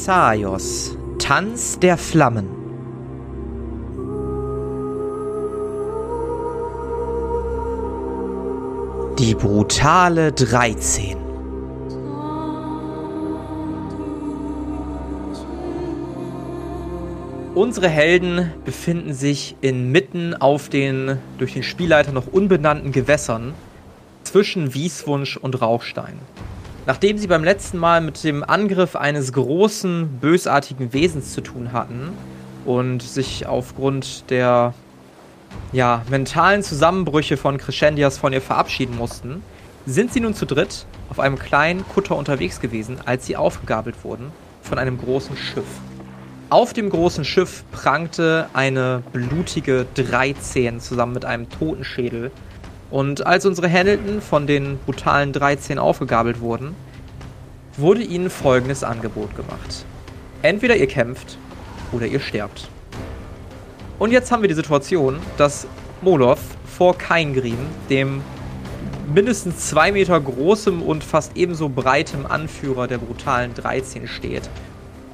Thessaios, Tanz der Flammen. Die brutale 13. Unsere Helden befinden sich inmitten auf den durch den Spielleiter noch unbenannten Gewässern zwischen Wieswunsch und Rauchstein. Nachdem sie beim letzten Mal mit dem Angriff eines großen, bösartigen Wesens zu tun hatten und sich aufgrund der ja, mentalen Zusammenbrüche von Crescendias von ihr verabschieden mussten, sind sie nun zu dritt auf einem kleinen Kutter unterwegs gewesen, als sie aufgegabelt wurden von einem großen Schiff. Auf dem großen Schiff prangte eine blutige 13 zusammen mit einem Totenschädel. Und als unsere Hamilton von den brutalen 13 aufgegabelt wurden, wurde ihnen folgendes Angebot gemacht. Entweder ihr kämpft oder ihr sterbt. Und jetzt haben wir die Situation, dass Molov vor Keingrim, dem mindestens zwei Meter großem und fast ebenso breitem Anführer der brutalen 13 steht.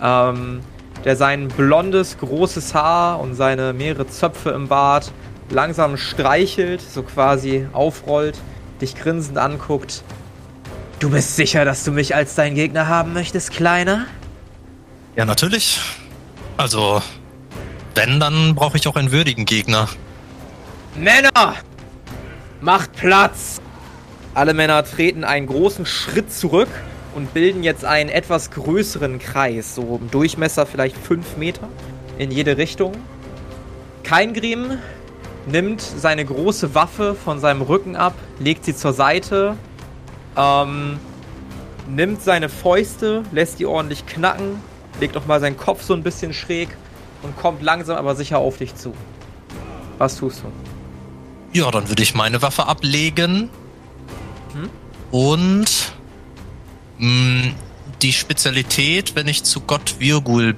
Ähm, der sein blondes, großes Haar und seine mehrere Zöpfe im Bart langsam streichelt, so quasi aufrollt, dich grinsend anguckt. Du bist sicher, dass du mich als dein Gegner haben möchtest, Kleiner? Ja, natürlich. Also, wenn, dann brauche ich auch einen würdigen Gegner. Männer! Macht Platz! Alle Männer treten einen großen Schritt zurück und bilden jetzt einen etwas größeren Kreis, so im Durchmesser vielleicht 5 Meter in jede Richtung. Keingrim nimmt seine große Waffe von seinem Rücken ab, legt sie zur Seite, ähm, nimmt seine Fäuste, lässt die ordentlich knacken, legt nochmal seinen Kopf so ein bisschen schräg und kommt langsam aber sicher auf dich zu. Was tust du? Ja, dann würde ich meine Waffe ablegen. Hm? Und mh, die Spezialität, wenn ich zu Gott Virgul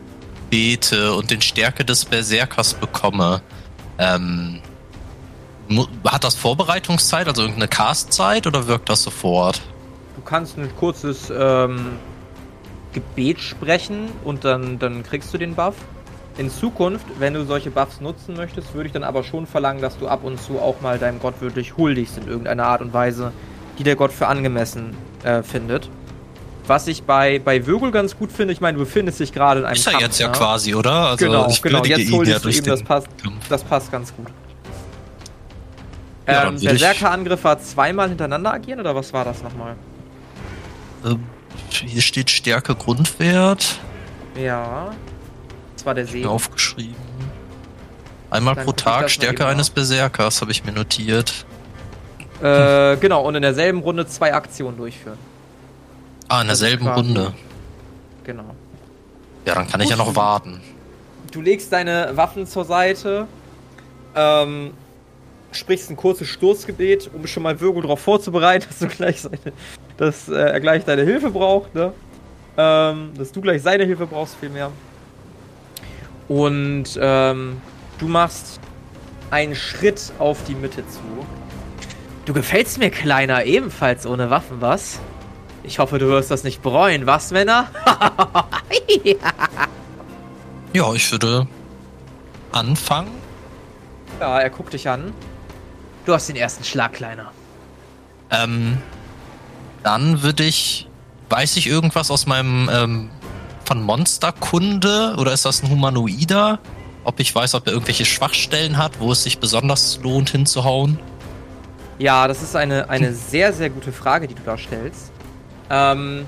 bete und den Stärke des Berserkers bekomme, ähm, hat das Vorbereitungszeit, also irgendeine Castzeit oder wirkt das sofort? Du kannst ein kurzes ähm, Gebet sprechen und dann, dann kriegst du den Buff. In Zukunft, wenn du solche Buffs nutzen möchtest, würde ich dann aber schon verlangen, dass du ab und zu auch mal deinem Gott wirklich huldigst in irgendeiner Art und Weise, die der Gott für angemessen äh, findet. Was ich bei, bei Vögel ganz gut finde, ich meine, du befindest dich gerade in einem Ist er jetzt ja, ne? quasi, oder? Also genau, genau. Jetzt holst du ihm, das passt, das passt ganz gut. Ja, ähm, Berserker-Angriff war zweimal hintereinander agieren oder was war das nochmal? Ähm, hier steht Stärke Grundwert. Ja. Das war der See. Aufgeschrieben. Einmal Dann pro Tag Stärke eines Berserkers, habe ich mir notiert. Äh, genau, und in derselben Runde zwei Aktionen durchführen. Ah, in derselben Runde. Genau. Ja, dann kann Gut. ich ja noch warten. Du legst deine Waffen zur Seite. Ähm, sprichst ein kurzes Stoßgebet, um schon mal Virgo darauf vorzubereiten, dass du gleich seine, dass äh, er gleich deine Hilfe braucht, ne? Ähm, dass du gleich seine Hilfe brauchst, vielmehr. Und ähm, du machst einen Schritt auf die Mitte zu. Du gefällst mir, Kleiner, ebenfalls ohne Waffen, was? Ich hoffe, du wirst das nicht bereuen, was, Männer? ja, ich würde anfangen. Ja, er guckt dich an. Du hast den ersten Schlag, Kleiner. Ähm, dann würde ich. Weiß ich irgendwas aus meinem ähm, von Monsterkunde oder ist das ein Humanoider? Ob ich weiß, ob er irgendwelche Schwachstellen hat, wo es sich besonders lohnt hinzuhauen? Ja, das ist eine, eine sehr, sehr gute Frage, die du da stellst. Ähm,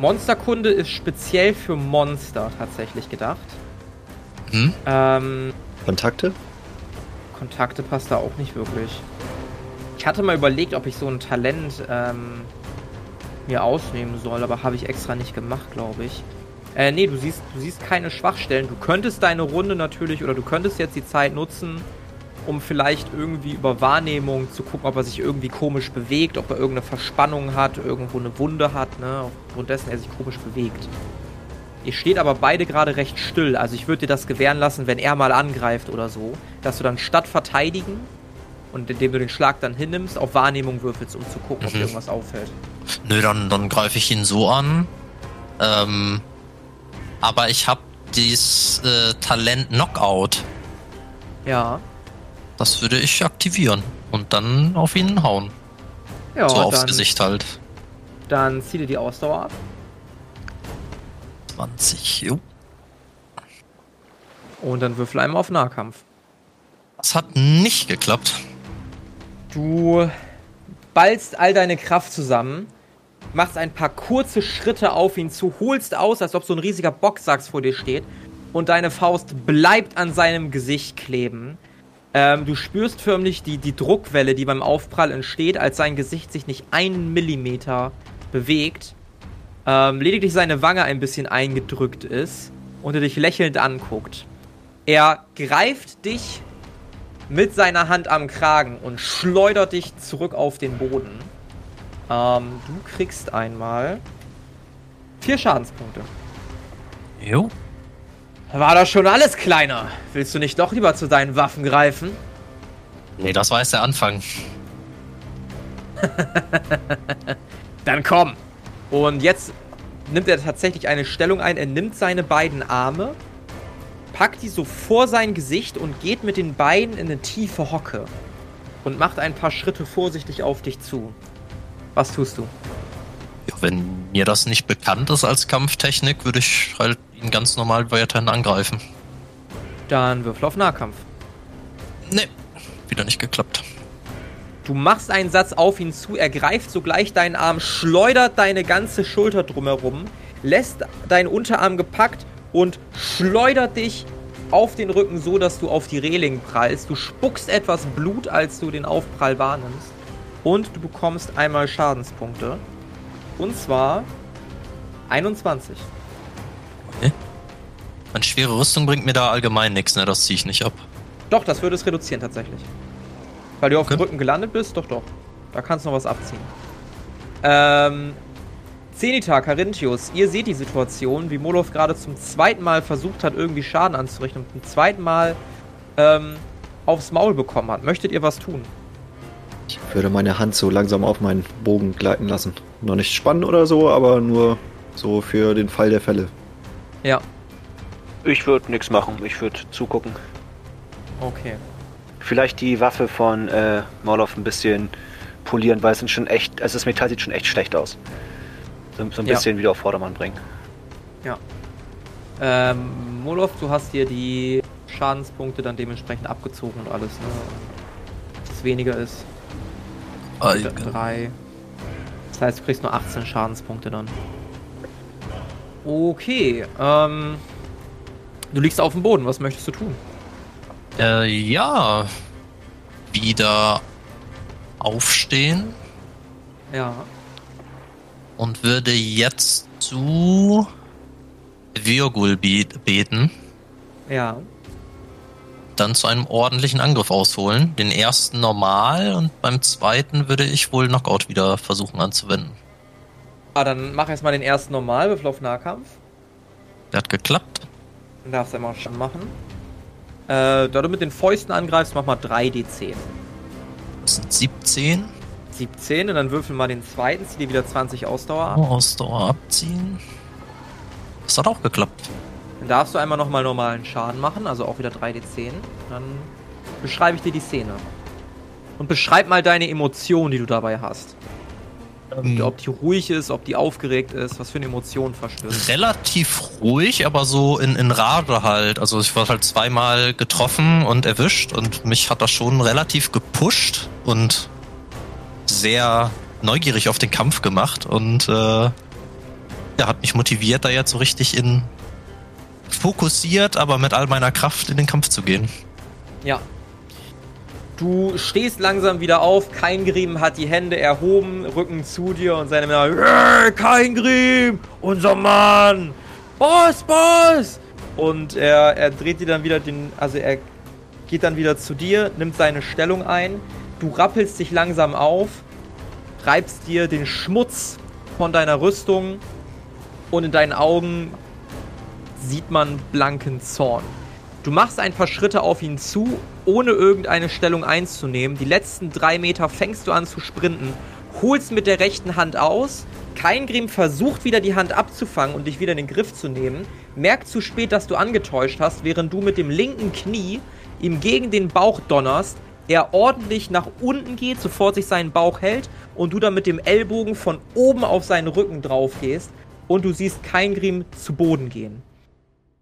Monsterkunde ist speziell für Monster tatsächlich gedacht. Hm? Ähm, Kontakte? Kontakte passt da auch nicht wirklich. Ich hatte mal überlegt, ob ich so ein Talent ähm, mir ausnehmen soll, aber habe ich extra nicht gemacht, glaube ich. Äh, nee, du siehst, du siehst keine Schwachstellen. Du könntest deine Runde natürlich, oder du könntest jetzt die Zeit nutzen, um vielleicht irgendwie über Wahrnehmung zu gucken, ob er sich irgendwie komisch bewegt, ob er irgendeine Verspannung hat, irgendwo eine Wunde hat, ne, aufgrund dessen er sich komisch bewegt. Ihr steht aber beide gerade recht still. Also ich würde dir das gewähren lassen, wenn er mal angreift oder so, dass du dann statt verteidigen und indem du den Schlag dann hinnimmst, auf Wahrnehmung würfelst, um zu gucken, mhm. ob irgendwas auffällt. Nö, dann, dann greife ich ihn so an. Ähm, aber ich habe dieses äh, Talent Knockout. Ja. Das würde ich aktivieren und dann auf ihn hauen. Ja, so aufs dann, Gesicht halt. Dann zieh dir die Ausdauer ab. 20, jo. Und dann würfel einmal auf Nahkampf. Das hat nicht geklappt. Du ballst all deine Kraft zusammen, machst ein paar kurze Schritte auf ihn zu, holst aus, als ob so ein riesiger Boxsack vor dir steht und deine Faust bleibt an seinem Gesicht kleben. Ähm, du spürst förmlich die, die Druckwelle, die beim Aufprall entsteht, als sein Gesicht sich nicht einen Millimeter bewegt. Ähm, lediglich seine Wange ein bisschen eingedrückt ist und er dich lächelnd anguckt. Er greift dich mit seiner Hand am Kragen und schleudert dich zurück auf den Boden. Ähm, du kriegst einmal vier Schadenspunkte. Jo. War das schon alles, Kleiner? Willst du nicht doch lieber zu deinen Waffen greifen? Nee, das war erst der Anfang. Dann komm. Und jetzt nimmt er tatsächlich eine Stellung ein. Er nimmt seine beiden Arme, packt die so vor sein Gesicht und geht mit den Beinen in eine tiefe Hocke. Und macht ein paar Schritte vorsichtig auf dich zu. Was tust du? Ja, wenn mir das nicht bekannt ist als Kampftechnik, würde ich halt ihn ganz normal weiterhin angreifen. Dann würfel auf Nahkampf. Nee, wieder nicht geklappt. Du machst einen Satz auf ihn zu, er greift sogleich deinen Arm, schleudert deine ganze Schulter drumherum, lässt deinen Unterarm gepackt und schleudert dich auf den Rücken so, dass du auf die Reling prallst. Du spuckst etwas Blut, als du den Aufprall wahrnimmst. Und du bekommst einmal Schadenspunkte. Und zwar 21. Okay. Eine schwere Rüstung bringt mir da allgemein nichts, ne? Das ziehe ich nicht ab. Doch, das würde es reduzieren tatsächlich. Weil du auf Okay. dem Rücken gelandet bist, doch, doch. Da kannst du noch was abziehen. Ähm, Zenita, Carinthius, ihr seht die Situation, wie Molov gerade zum zweiten Mal versucht hat, irgendwie Schaden anzurichten und zum zweiten Mal ähm, aufs Maul bekommen hat. Möchtet ihr was tun? Ich würde meine Hand so langsam auf meinen Bogen gleiten lassen. Noch nicht spannen oder so, aber nur so für den Fall der Fälle. Ja, Ich würde nichts machen, ich würde zugucken. okay. Vielleicht die Waffe von äh, Morlov ein bisschen polieren, weil es sind schon echt, also das Metall sieht schon echt schlecht aus. So, so ein Ja. bisschen wieder auf Vordermann bringen. Ähm, Molov, du hast dir die Schadenspunkte dann dementsprechend abgezogen und alles, ne? Dass es weniger ist. Allgemein. Drei. Das heißt, du kriegst nur 18 Schadenspunkte dann. Okay, ähm. Du liegst auf dem Boden, was möchtest du tun? Äh, ja. Wieder aufstehen Ja. Und würde jetzt zu Virgul be- beten, Ja. dann zu einem ordentlichen Angriff ausholen. Den ersten normal und beim zweiten würde ich wohl Knockout wieder versuchen anzuwenden. Ah, dann mach erstmal den ersten normal, Würfel auf Nahkampf. Der hat geklappt. Dann darfst du einmal schon machen. Äh, da du mit den Fäusten angreifst, mach mal 3d10. Das sind 17. 17 und dann würfel mal den zweiten, zieh dir wieder 20 Ausdauer ab. Oh, Ausdauer abziehen. Das hat auch geklappt. Dann darfst du einmal nochmal normalen Schaden machen, also auch wieder 3d10. Dann beschreibe ich dir die Szene. Und beschreib mal deine Emotion, die du dabei hast. Ähm, Ob die ruhig ist, ob die aufgeregt ist, was für eine Emotion verstößt. relativ ruhig, aber so in, in Rage halt. Also ich wurde halt zweimal getroffen und erwischt und mich hat das schon relativ gepusht und sehr neugierig auf den Kampf gemacht und äh, ja, hat mich motiviert, da jetzt so richtig in fokussiert, aber mit all meiner Kraft in den Kampf zu gehen. Ja. Du stehst langsam wieder auf, kein Grim hat die Hände erhoben, Rücken zu dir und seine Männer, "Äh, kein Grim, unser Mann, Boss, Boss! Und er, er dreht dir dann wieder den, also er geht dann wieder zu dir, nimmt seine Stellung ein, du rappelst dich langsam auf, reibst dir den Schmutz von deiner Rüstung und in deinen Augen sieht man blanken Zorn. Du machst ein paar Schritte auf ihn zu, ohne irgendeine Stellung einzunehmen. Die letzten drei Meter fängst du an zu sprinten, holst mit der rechten Hand aus. Kein Grim versucht wieder die Hand abzufangen und dich wieder in den Griff zu nehmen. Merkt zu spät, dass du angetäuscht hast, während du mit dem linken Knie ihm gegen den Bauch donnerst. Er ordentlich nach unten geht, sofort sich seinen Bauch hält und du dann mit dem Ellbogen von oben auf seinen Rücken drauf gehst und du siehst kein Grim zu Boden gehen.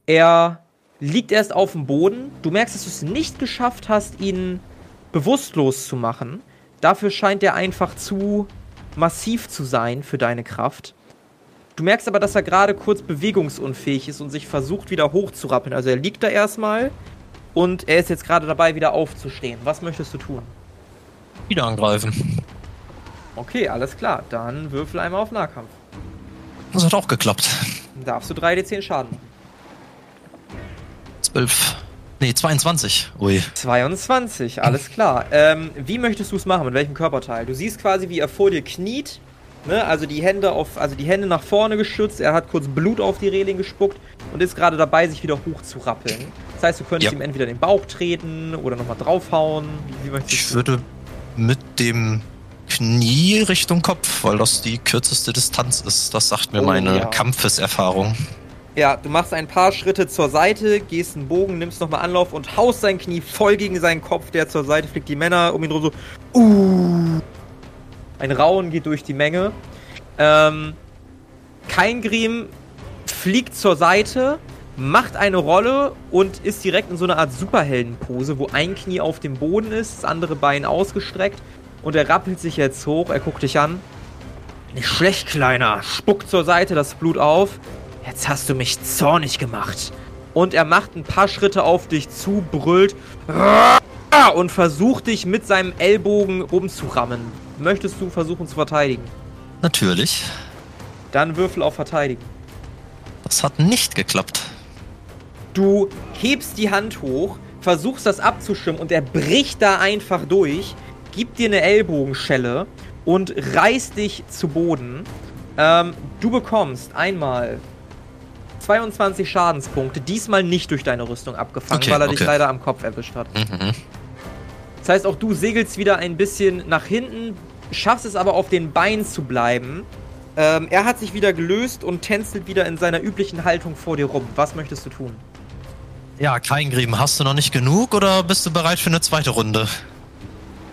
Er liegt erst auf dem Boden. Du merkst, dass du es nicht geschafft hast, ihn bewusstlos zu machen. Dafür scheint er einfach zu massiv zu sein für deine Kraft. Du merkst aber, dass er gerade kurz bewegungsunfähig ist und sich versucht, wieder hochzurappeln. Also er liegt da erstmal und er ist jetzt gerade dabei, wieder aufzustehen. Was möchtest du tun? Wieder angreifen. Okay, alles klar. Dann würfel einmal auf Nahkampf. Das hat auch geklappt. Dann darfst du 3d10 Schaden machen. 12. Nee, 22. Ui. 22, alles klar. Ähm, wie möchtest du es machen? Mit welchem Körperteil? Du siehst quasi, wie er vor dir kniet. Ne? Also die Hände auf, also die Hände nach vorne gestützt. Er hat kurz Blut auf die Reling gespuckt und ist gerade dabei, sich wieder hochzurappeln. Das heißt, du könntest Ja. ihm entweder den Bauch treten oder nochmal draufhauen. Wie, wie Ich würde mit dem Knie Richtung Kopf, weil das die kürzeste Distanz ist. Das sagt mir Oh, meine ja. Kampfeserfahrung. Ja, du machst ein paar Schritte zur Seite, gehst einen Bogen, nimmst nochmal Anlauf und haust sein Knie voll gegen seinen Kopf, der zur Seite fliegt. Die Männer um ihn rum so, uh. Ein Rauen geht durch die Menge. Ähm, kein Grim fliegt zur Seite, macht eine Rolle und ist direkt in so einer Art Superheldenpose, wo ein Knie auf dem Boden ist, das andere Bein ausgestreckt und er rappelt sich jetzt hoch, er guckt dich an. Nicht schlecht, Kleiner. Spuckt zur Seite das Blut auf. Jetzt hast du mich zornig gemacht. Und er macht ein paar Schritte auf dich zu, brüllt und versucht dich mit seinem Ellbogen rumzurammen. Möchtest du versuchen zu verteidigen? Natürlich. Dann würfel auf Verteidigen. Das hat nicht geklappt. Du hebst die Hand hoch, versuchst das abzuschirmen und er bricht da einfach durch, gibt dir eine Ellbogenschelle und reißt dich zu Boden. Ähm, du bekommst einmal 22 Schadenspunkte, diesmal nicht durch deine Rüstung abgefangen, Okay, weil er dich okay. leider am Kopf erwischt hat. Mhm. Das heißt, auch du segelst wieder ein bisschen nach hinten, schaffst es aber auf den Beinen zu bleiben. Ähm, er hat sich wieder gelöst und tänzelt wieder in seiner üblichen Haltung vor dir rum. Was möchtest du tun? Ja, kein Grieben. Hast du noch nicht genug oder bist du bereit für eine zweite Runde?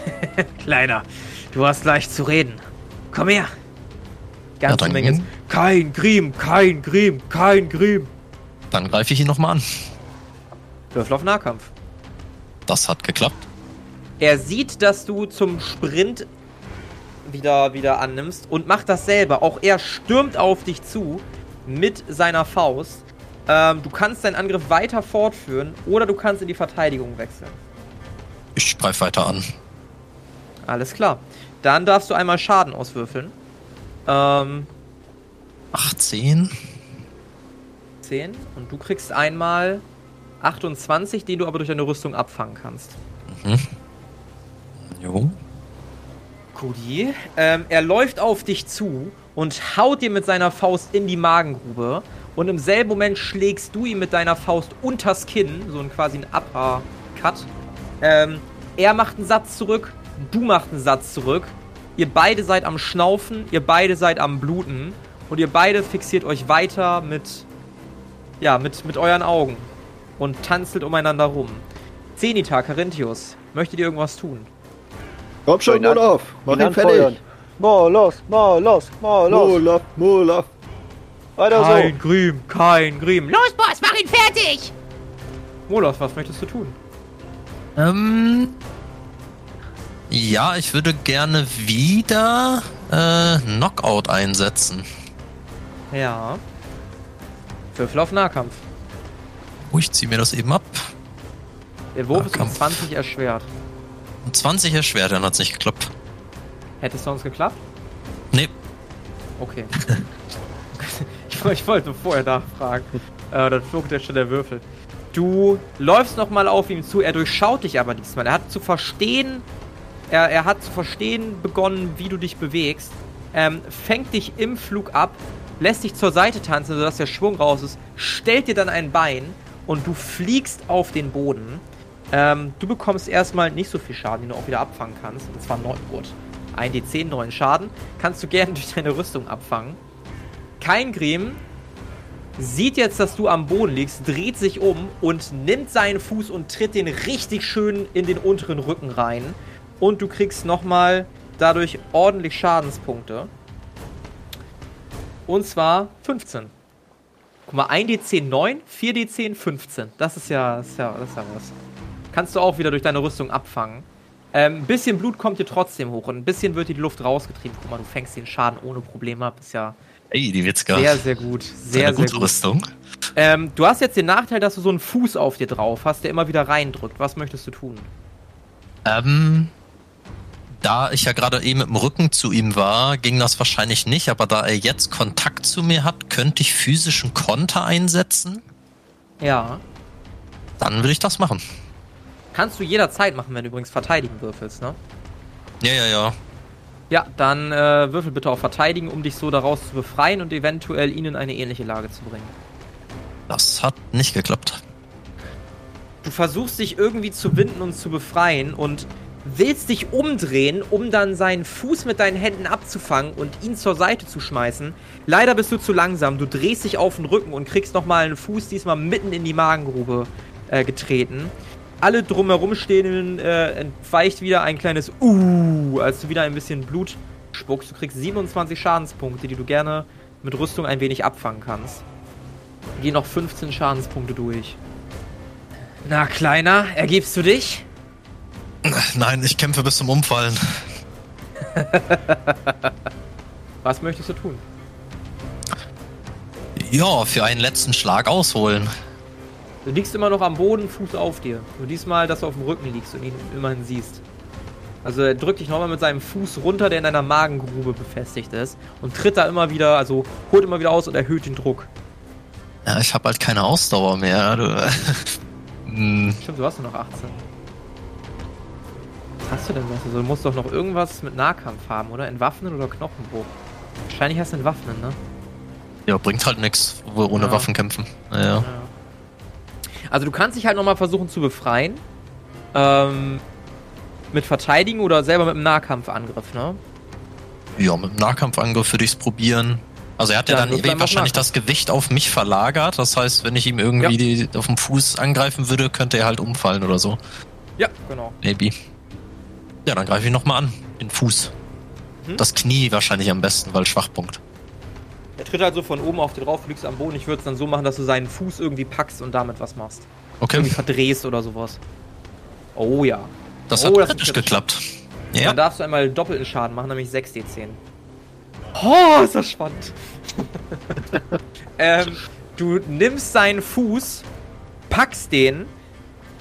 Kleiner, du hast leicht zu reden. Komm her. Ja, Ganze dann- Menge. Kein Grim, kein Grim, kein Grim. Dann greife ich ihn nochmal an. Würfel auf Nahkampf. Das hat geklappt. Er sieht, dass du zum Sprint wieder, wieder annimmst und macht dasselbe. Auch er stürmt auf dich zu mit seiner Faust. Ähm, du kannst deinen Angriff weiter fortführen oder du kannst in die Verteidigung wechseln. Ich greife weiter an. Alles klar. Dann darfst du einmal Schaden auswürfeln. Ähm, 18. 10 und du kriegst einmal 28, den du aber durch deine Rüstung abfangen kannst. Jo. Cody, ähm, er läuft auf dich zu und haut dir mit seiner Faust in die Magengrube und im selben Moment schlägst du ihm mit deiner Faust unters Kinn, so ein quasi ein Uppercut. Ähm, er macht einen Satz zurück, du machst einen Satz zurück. Ihr beide seid am Schnaufen, ihr beide seid am Bluten und ihr beide fixiert euch weiter mit, ja, mit, mit euren Augen und tanzelt umeinander rum. Zenita, Carinthius, möchtet ihr irgendwas tun? Komm schon, Olaf, mach ihn, fertig. Mal los, mal los, mal los. Olaf, Olaf. Weiter so. Grim, kein Grim. Los, Boss, mach ihn fertig! Moloch, was möchtest du tun? Ähm. Ja, ich würde gerne wieder äh, Knockout einsetzen. Ja. Würfel auf Nahkampf. Oh, ich ziehe mir das eben ab. Der Wurf ist um Nahkampf. 20 erschwert. Und 20 erschwert, dann hat's nicht geklappt. Hätte es sonst geklappt? Nee, Okay. ich, ich wollte vorher nachfragen. Äh, dann flog der schon der Würfel. Du läufst nochmal auf ihm zu, er durchschaut dich aber diesmal. Er hat zu verstehen, er, er hat zu verstehen begonnen, wie du dich bewegst. Ähm, fängt dich im Flug ab, lässt dich zur Seite tanzen, sodass der Schwung raus ist, stellt dir dann ein Bein und du fliegst auf den Boden. Ähm, du bekommst erstmal nicht so viel Schaden, den du auch wieder abfangen kannst. Und zwar 9 gut. Ein D10 neuen Schaden. Kannst du gerne durch deine Rüstung abfangen. Kein Griem sieht jetzt, dass du am Boden liegst, dreht sich um und nimmt seinen Fuß und tritt den richtig schön in den unteren Rücken rein. Und du kriegst nochmal dadurch ordentlich Schadenspunkte. Und zwar 15. Guck mal, 1d10 9, 4d10 15. Das ist ja, das ist ja, das ist ja was. Kannst du auch wieder durch deine Rüstung abfangen. Ähm, ein bisschen Blut kommt dir trotzdem hoch und ein bisschen wird die Luft rausgetrieben. Guck mal, du fängst den Schaden ohne Probleme ab. Ist ja Ey, die Witzka. sehr, sehr gut. Sehr, Eine sehr gute gut. Rüstung. Ähm, du hast jetzt den Nachteil, dass du so einen Fuß auf dir drauf hast, der immer wieder reindrückt. Was möchtest du tun? Ähm, da ich ja gerade eben mit dem Rücken zu ihm war, ging das wahrscheinlich nicht, aber da er jetzt Kontakt zu mir hat, könnte ich physischen Konter einsetzen. Ja. Dann will ich das machen. Kannst du jederzeit machen, wenn du übrigens verteidigen würfelst, ne? Ja, ja, ja. Ja, dann äh, würfel bitte auf Verteidigen, um dich so daraus zu befreien und eventuell ihn in eine ähnliche Lage zu bringen. Das hat nicht geklappt. Du versuchst dich irgendwie zu winden und zu befreien und willst dich umdrehen, um dann seinen Fuß mit deinen Händen abzufangen und ihn zur Seite zu schmeißen. Leider bist du zu langsam. Du drehst dich auf den Rücken und kriegst nochmal einen Fuß diesmal mitten in die Magengrube äh, getreten. Alle drumherum stehenden äh, entweicht wieder ein kleines Uh, als du wieder ein bisschen Blut spuckst. Du kriegst 27 Schadenspunkte, die du gerne mit Rüstung ein wenig abfangen kannst. Geh noch 15 Schadenspunkte durch. Na, Kleiner, ergibst du dich? Nein, ich kämpfe bis zum Umfallen. Was möchtest du tun? Ja, für einen letzten Schlag ausholen. Du liegst immer noch am Boden, Fuß auf dir. Nur diesmal, dass du auf dem Rücken liegst und ihn immerhin siehst. Also er drückt dich nochmal mit seinem Fuß runter, der in deiner Magengrube befestigt ist. Und tritt da immer wieder, also holt immer wieder aus und erhöht den Druck. Ja, ich habe halt keine Ausdauer mehr. Du. Hm, Stimmt, du hast nur noch 18. Was hast du denn noch? Also, du musst doch noch irgendwas mit Nahkampf haben, oder? Entwaffnen oder Knochenbruch? Wahrscheinlich hast du Entwaffnen, ne? ja, bringt halt nichts, wo wir ohne Ja. Waffen kämpfen. Naja. Ja. Also du kannst dich halt nochmal versuchen zu befreien. Ähm, mit Verteidigen oder selber mit einem Nahkampfangriff, ne? Ja, mit dem Nahkampfangriff würde ich es probieren. Also er hat ja, Dann dann einfach wahrscheinlich Nahkampf. das Gewicht auf mich verlagert. Das heißt, wenn ich ihm irgendwie Ja. die, auf dem Fuß angreifen würde, könnte er halt umfallen oder so. Ja, genau. Maybe. Ja, dann greife ich nochmal an. Den Fuß. Hm? Das Knie wahrscheinlich am besten, weil Schwachpunkt. Er tritt halt so von oben auf dir drauf, liegst am Boden. Ich würde es dann so machen, dass du seinen Fuß irgendwie packst und damit was machst. Okay, Irgendwie verdrehst oder sowas. Oh ja. das Oh, hat das kritisch geklappt. Ja, Dann darfst du einmal doppelten Schaden machen, nämlich 6d10. Oh, ist das spannend. ähm, du nimmst seinen Fuß, packst den.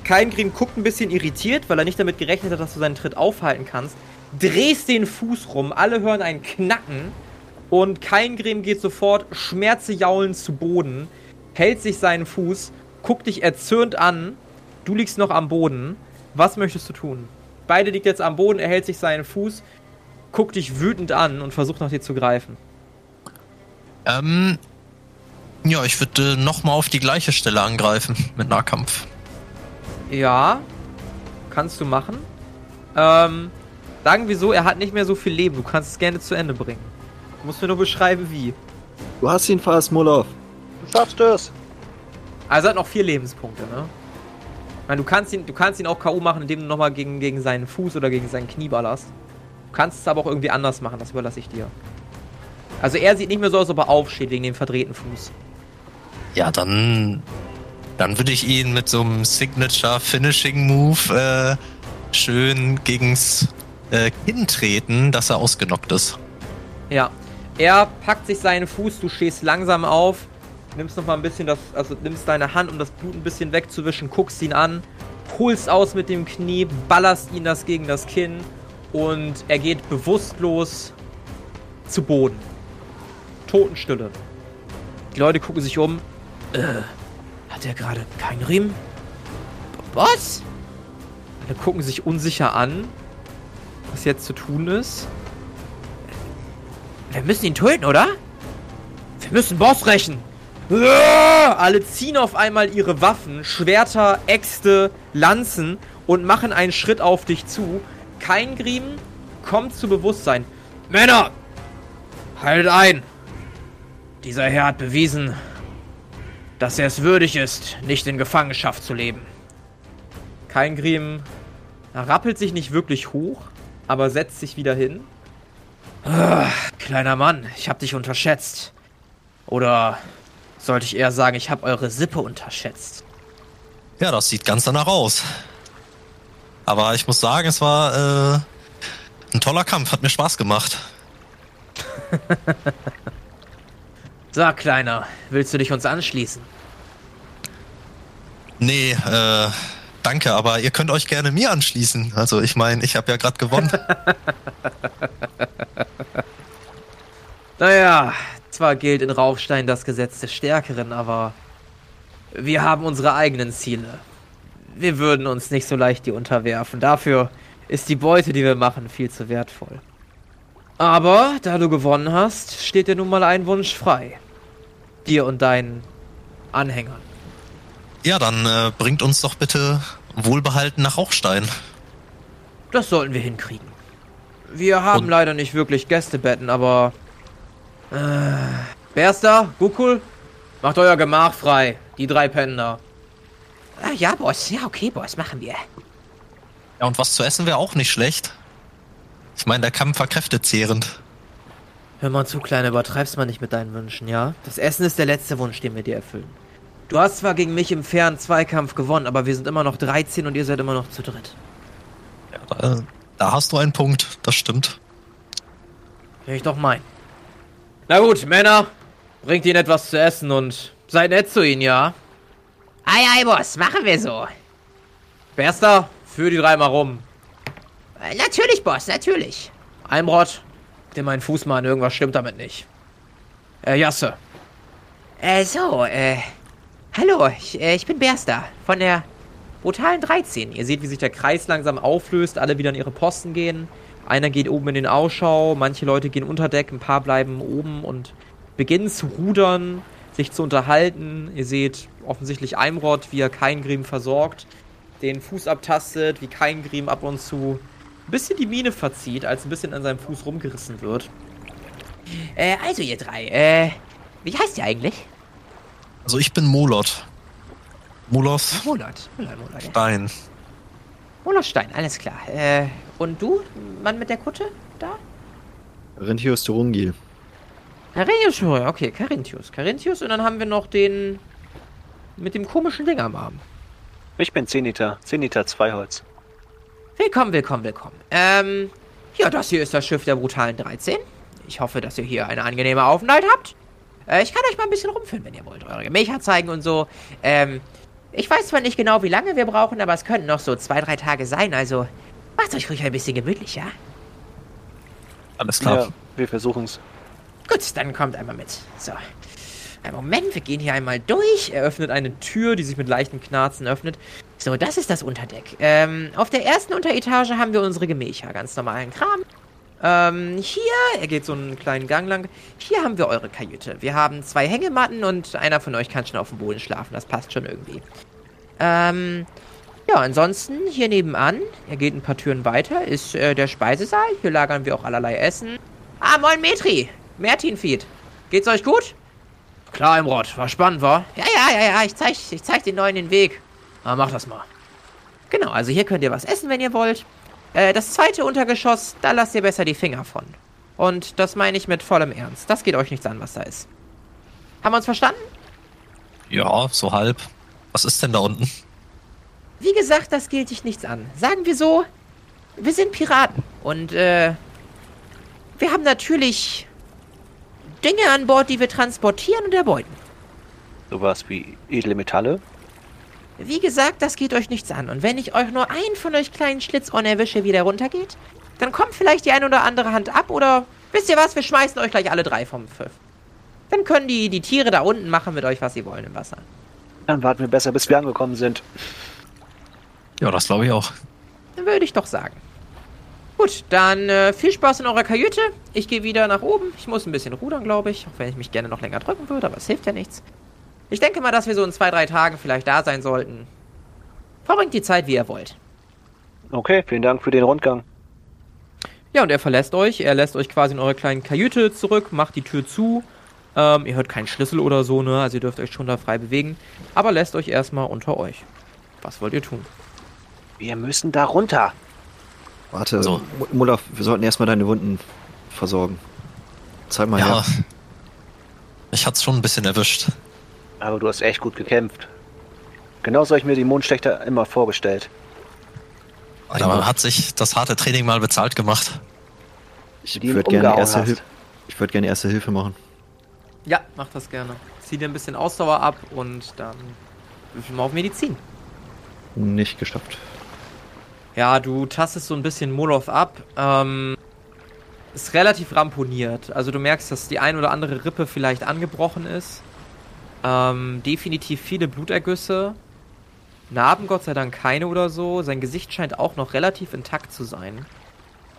Keingrim guckt ein bisschen irritiert, weil er nicht damit gerechnet hat, dass du seinen Tritt aufhalten kannst. Drehst den Fuß rum, alle hören ein Knacken. Und Keingrim geht sofort schmerzejaulend zu Boden, hält sich seinen Fuß, guckt dich erzürnt an. Du liegst noch am Boden. Was möchtest du tun? Beide liegt jetzt am Boden, er hält sich seinen Fuß, guckt dich wütend an und versucht nach dir zu greifen. ähm, ja ich würde äh, nochmal auf die gleiche Stelle angreifen mit Nahkampf. Ja, kannst du machen. Ähm, sagen wir so, er hat nicht mehr so viel Leben. Du kannst es gerne zu Ende bringen. Du musst mir nur beschreiben, wie. Du hast ihn fast, Molov. Du schaffst es. Also er hat noch vier Lebenspunkte, ne? Ich meine, du kannst ihn, du kannst ihn auch K.O. machen, indem du nochmal gegen, gegen seinen Fuß oder gegen seinen Knie ballerst. Du kannst es aber auch irgendwie anders machen, das überlasse ich dir. Also er sieht nicht mehr so aus, als ob er aufsteht wegen dem verdrehten Fuß. Ja, dann, dann würde ich ihn mit so einem Signature Finishing Move äh, schön gegens äh, Kinn treten, dass er ausgenockt ist. Ja. Er packt sich seinen Fuß, du stehst langsam auf, nimmst noch mal ein bisschen das, also nimmst deine Hand, um das Blut ein bisschen wegzuwischen, guckst ihn an, holst aus mit dem Knie, ballerst ihn das gegen das Kinn und er geht bewusstlos zu Boden. Totenstille. Die Leute gucken sich um. Äh, hat er gerade keinen Riemen? Was? Alle gucken sich unsicher an, was jetzt zu tun ist. Wir müssen ihn töten, oder? Wir müssen Boss rächen. Alle ziehen auf einmal ihre Waffen, Schwerter, Äxte, Lanzen und machen einen Schritt auf dich zu. Kein Griem kommt zu Bewusstsein. Männer! Haltet ein! Dieser Herr hat bewiesen, dass er es würdig ist, nicht in Gefangenschaft zu leben. Kein Grim rappelt sich nicht wirklich hoch, aber setzt sich wieder hin. Ah, kleiner Mann, ich hab dich unterschätzt. Oder sollte ich eher sagen, ich hab eure Sippe unterschätzt. Ja, das sieht ganz danach aus. Aber ich muss sagen, es war äh, ein toller Kampf, hat mir Spaß gemacht. Sag, Kleiner, willst du dich uns anschließen? Nee, äh, danke, aber ihr könnt euch gerne mir anschließen. Also ich meine, ich habe ja gerade gewonnen. naja, zwar gilt in Raufstein das Gesetz des Stärkeren, aber wir haben unsere eigenen Ziele. Wir würden uns nicht so leicht die unterwerfen. Dafür ist die Beute, die wir machen, viel zu wertvoll. Aber da du gewonnen hast, steht dir nun mal ein Wunsch frei. Dir und deinen Anhängern. Ja, dann äh, bringt uns doch bitte wohlbehalten nach Rauchstein. Das sollten wir hinkriegen. Wir haben und? leider nicht wirklich Gästebetten, aber. Äh, Berster, Gukul, macht euer Gemach frei. Die drei pennen da. Ah, ja, Boss. Ja, okay, Boss, machen wir. Ja, und was zu essen wäre auch nicht schlecht. Ich meine, der Kampf war kräftezehrend. Hör mal zu, Kleiner, übertreib's mal nicht mit deinen Wünschen, ja? Das Essen ist der letzte Wunsch, den wir dir erfüllen. Du hast zwar gegen mich im fairen Zweikampf gewonnen, aber wir sind immer noch 13 und ihr seid immer noch zu dritt. Ja, da, da hast du einen Punkt, das stimmt. Will ich doch mein. Na gut, Männer, bringt ihnen etwas zu essen und seid nett zu ihnen, ja? Ei, ei, Boss, machen wir so. Berster, führ die dreimal rum. Äh, natürlich, Boss, natürlich. Almrod, dir meinen Fuß mal an, irgendwas stimmt damit nicht. Äh, Jasse. Äh, so, äh. Hallo, ich, äh, ich bin Berster von der brutalen 13. Ihr seht, wie sich der Kreis langsam auflöst, alle wieder an ihre Posten gehen. Einer geht oben in den Ausschau, manche Leute gehen unter Deck, ein paar bleiben oben und beginnen zu rudern sich zu unterhalten. Ihr seht offensichtlich Eimrod, wie er Keingrim versorgt, den Fuß abtastet, wie Keingrim ab und zu ein bisschen die Miene verzieht, als ein bisschen an seinem Fuß rumgerissen wird. Äh, also ihr drei, äh, wie heißt ihr eigentlich? Also ich bin Molot. Molos. Molot, Molot, Molot. Stein. Molot Stein, alles klar. Äh, und du, Mann mit der Kutte, da? Rentius Turungil. Carinthius, okay, Carinthius. Carinthius und dann haben wir noch den mit dem komischen Ding am Arm. Ich bin Zenita, Zenita Zweiholz. Willkommen, willkommen, willkommen. Ähm, ja, das hier ist das Schiff der brutalen 13. Ich hoffe, dass ihr hier eine angenehme Aufenthalt habt. Äh, ich kann euch mal ein bisschen rumführen, wenn ihr wollt, eure Gemächer zeigen und so. Ähm, ich weiß zwar nicht genau, wie lange wir brauchen, aber es könnten noch so zwei, drei Tage sein, also macht euch ruhig ein bisschen gemütlich, ja? Alles klar. Ja, wir versuchen's. Gut, dann kommt einmal mit. So. Ein Moment, wir gehen hier einmal durch. Er öffnet eine Tür, die sich mit leichten Knarzen öffnet. So, das ist das Unterdeck. Ähm, auf der ersten Unteretage haben wir unsere Gemächer, ganz normalen Kram. Ähm, hier, er geht so einen kleinen Gang lang. Hier haben wir eure Kajüte. Wir haben zwei Hängematten und einer von euch kann schon auf dem Boden schlafen. Das passt schon irgendwie. Ähm, ja, ansonsten hier nebenan, er geht ein paar Türen weiter, ist äh, der Speisesaal. Hier lagern wir auch allerlei Essen. Ah, moin Metri. Mertin-Feed. Geht's euch gut? Klar, Imrod. War spannend, war? Ja, ja, ja, ja. Ich zeig, ich zeig den Neuen den Weg. Ah, mach das mal. Genau, also hier könnt ihr was essen, wenn ihr wollt. Äh, das zweite Untergeschoss, da lasst ihr besser die Finger von. Und das meine ich mit vollem Ernst. Das geht euch nichts an, was da ist. Haben wir uns verstanden? Ja, so halb. Was ist denn da unten? Wie gesagt, das gilt dich nichts an. Sagen wir so, wir sind Piraten. Und, äh, wir haben natürlich Dinge an Bord, die wir transportieren und erbeuten. Sowas wie edle Metalle? Wie gesagt, das geht euch nichts an. Und wenn ich euch nur einen von euch kleinen Schlitzohren erwische, wie der runtergeht, dann kommt vielleicht die eine oder andere Hand ab oder wisst ihr was, wir schmeißen euch gleich alle drei vom Pfiff. Dann können die, die Tiere da unten machen mit euch, was sie wollen im Wasser. Dann warten wir besser, bis wir angekommen sind. Ja, das glaube ich auch. Dann würde ich doch sagen. Gut, dann äh, viel Spaß in eurer Kajüte. Ich gehe wieder nach oben. Ich muss ein bisschen rudern, glaube ich. Auch wenn ich mich gerne noch länger drücken würde, aber es hilft ja nichts. Ich denke mal, dass wir so in zwei, drei Tagen vielleicht da sein sollten. Verbringt die Zeit, wie ihr wollt. Okay, vielen Dank für den Rundgang. Ja, und er verlässt euch. Er lässt euch quasi in eure kleinen Kajüte zurück, macht die Tür zu. Ähm, ihr hört keinen Schlüssel oder so, ne? Also ihr dürft euch schon da frei bewegen. Aber lässt euch erstmal unter euch. Was wollt ihr tun? Wir müssen da runter. Warte, So. M- Mulaf, wir sollten erstmal deine Wunden versorgen. Zeig mal Ja. her. Ich hat's schon ein bisschen erwischt. Aber du hast echt gut gekämpft. Genauso habe ich mir die Mondschlechter immer vorgestellt. Aber hat sich das harte Training mal bezahlt gemacht. Ich würde gerne erste hast. Hilfe. Ich würde gerne erste Hilfe machen. Ja, macht das gerne. Zieh dir ein bisschen Ausdauer ab und dann würfel mal auf Medizin. Nicht geschafft. Ja, du tastest so ein bisschen Moloth ab. Ähm, ist relativ ramponiert. Also du merkst, dass die ein oder andere Rippe vielleicht angebrochen ist. Ähm, definitiv viele Blutergüsse. Narben Gott sei Dank keine oder so. Sein Gesicht scheint auch noch relativ intakt zu sein.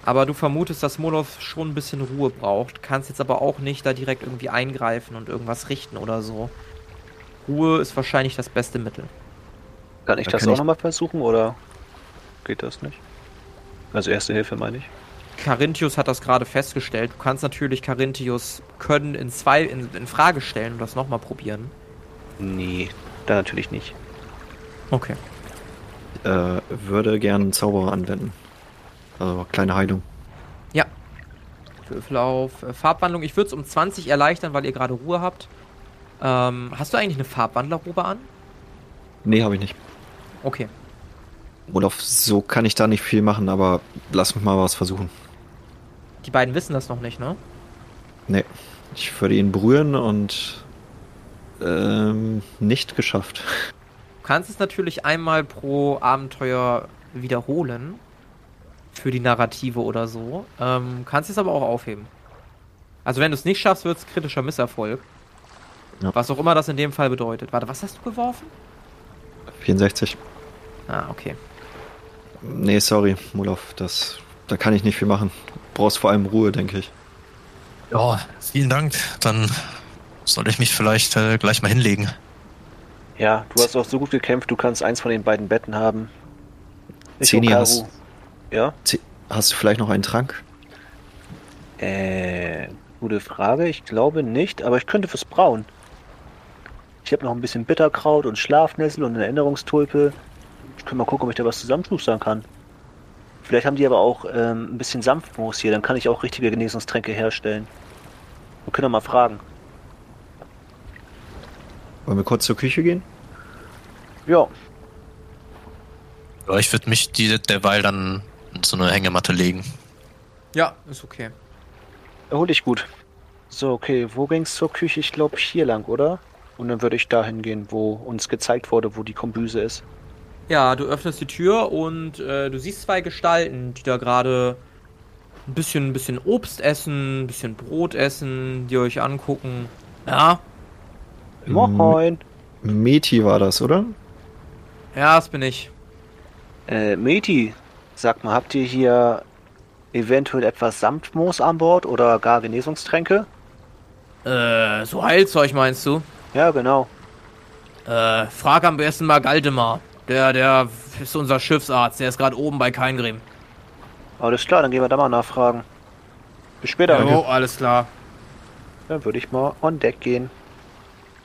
Aber du vermutest, dass Moloth schon ein bisschen Ruhe braucht. Kannst jetzt aber auch nicht da direkt irgendwie eingreifen und irgendwas richten oder so. Ruhe ist wahrscheinlich das beste Mittel. Kann ich Da das kann auch ich- nochmal versuchen oder geht das nicht? Also erste Hilfe meine ich. Carinthius hat das gerade festgestellt. Du kannst natürlich Carinthius Können in zwei in, in Frage stellen und das nochmal probieren. Nee, dann natürlich nicht. Okay. Äh, würde gerne einen Zauberer anwenden. Also kleine Heilung. Ja. Würfel auf äh, Farbwandlung. Ich würde es um 20 erleichtern, weil ihr gerade Ruhe habt. Ähm, hast du eigentlich eine Farbwandlerrobe an? Nee, habe ich nicht. Okay. Mulaf, so kann ich da nicht viel machen, aber lass mich mal was versuchen. Die beiden wissen das noch nicht, ne? Nee. Ich würde ihn berühren und ähm, nicht geschafft. Du kannst es natürlich einmal pro Abenteuer wiederholen. Für die Narrative oder so. Ähm, kannst es aber auch aufheben. Also wenn du es nicht schaffst, wird es kritischer Misserfolg. Ja. Was auch immer das in dem Fall bedeutet. Warte, was hast du geworfen? 64. Ah, okay. Nee, sorry, Mulaf, das, da kann ich nicht viel machen. Du brauchst vor allem Ruhe, denke ich. Ja, vielen Dank. Dann soll ich mich vielleicht äh, gleich mal hinlegen. Ja, du hast auch so gut gekämpft, du kannst eins von den beiden Betten haben. Ich, Okaru. hast- Ja? Hast du vielleicht noch einen Trank? Äh, gute Frage. Ich glaube nicht, aber ich könnte fürs Brauen. Ich habe noch ein bisschen Bitterkraut und Schlafnessel und eine Erinnerungstulpe. Ich kann mal gucken, ob ich da was zusammenschustern kann. Vielleicht haben die aber auch ähm, ein bisschen Sanftmoos hier, dann kann ich auch richtige Genesungstränke herstellen. Wir können doch mal fragen. Wollen wir kurz zur Küche gehen? Ja, Ja, ich würde mich die, derweil dann in so eine Hängematte legen. Ja, ist okay. erhol dich gut. So, okay, wo ging's zur Küche? Ich glaube hier lang, oder? Und dann würde ich dahin gehen, wo uns gezeigt wurde, wo die Kombüse ist. Ja, du öffnest die Tür und äh, du siehst zwei Gestalten, die da gerade ein bisschen, ein bisschen Obst essen, ein bisschen Brot essen, die euch angucken. Ja, Moin! Meti war das, oder? ja, das bin ich. Äh, Meti, sag mal, habt ihr hier eventuell etwas Samtmoos an Bord oder gar Genesungstränke? Äh, so Heilzeug meinst du? Ja, genau. Äh, frag am besten mal Galdemar. Der, der ist unser Schiffsarzt, der ist gerade oben bei Keingrim. Alles klar, dann gehen wir da mal nachfragen. Bis später. Jo, alles klar. Dann würde ich mal on Deck gehen.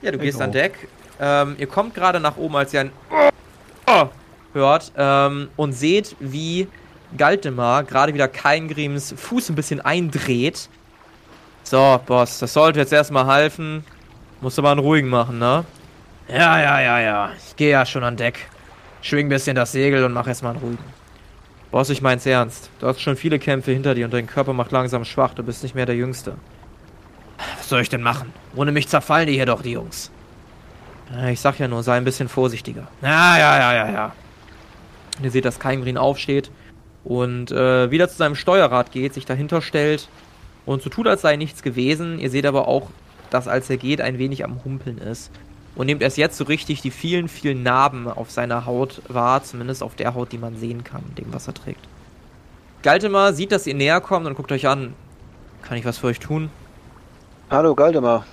Ja, du gehst Jo. an Deck. Ähm, ihr kommt gerade nach oben, als ihr ein Oh hört ähm, und seht, wie Galdemar gerade wieder Keingrims Fuß ein bisschen eindreht. So, Boss, das sollte jetzt erstmal helfen. Musst aber einen ruhigen machen, ne? Ja, ja, ja, ja. Ich gehe ja schon an Deck. Schwing ein bisschen das Segel und mach erstmal einen ruhigen. Boss, ich mein's ernst. Du hast schon viele Kämpfe hinter dir und dein Körper macht langsam schwach. Du bist nicht mehr der Jüngste. Was soll ich denn machen? Ohne mich zerfallen die hier doch, die Jungs. Ich sag ja nur, sei ein bisschen vorsichtiger. Ja, ja, ja, ja, ja. Ihr seht, dass Keimrin aufsteht und äh, wieder zu seinem Steuerrad geht, sich dahinter stellt und so tut, als sei nichts gewesen. Ihr seht aber auch, dass als er geht, ein wenig am Humpeln ist. Und nehmt erst jetzt so richtig die vielen, vielen Narben auf seiner Haut wahr, zumindest auf der Haut, die man sehen kann, dem, was er trägt. Galtemar sieht, dass ihr näher kommt und guckt euch an. Kann ich was für euch tun? Hallo, Galdemar.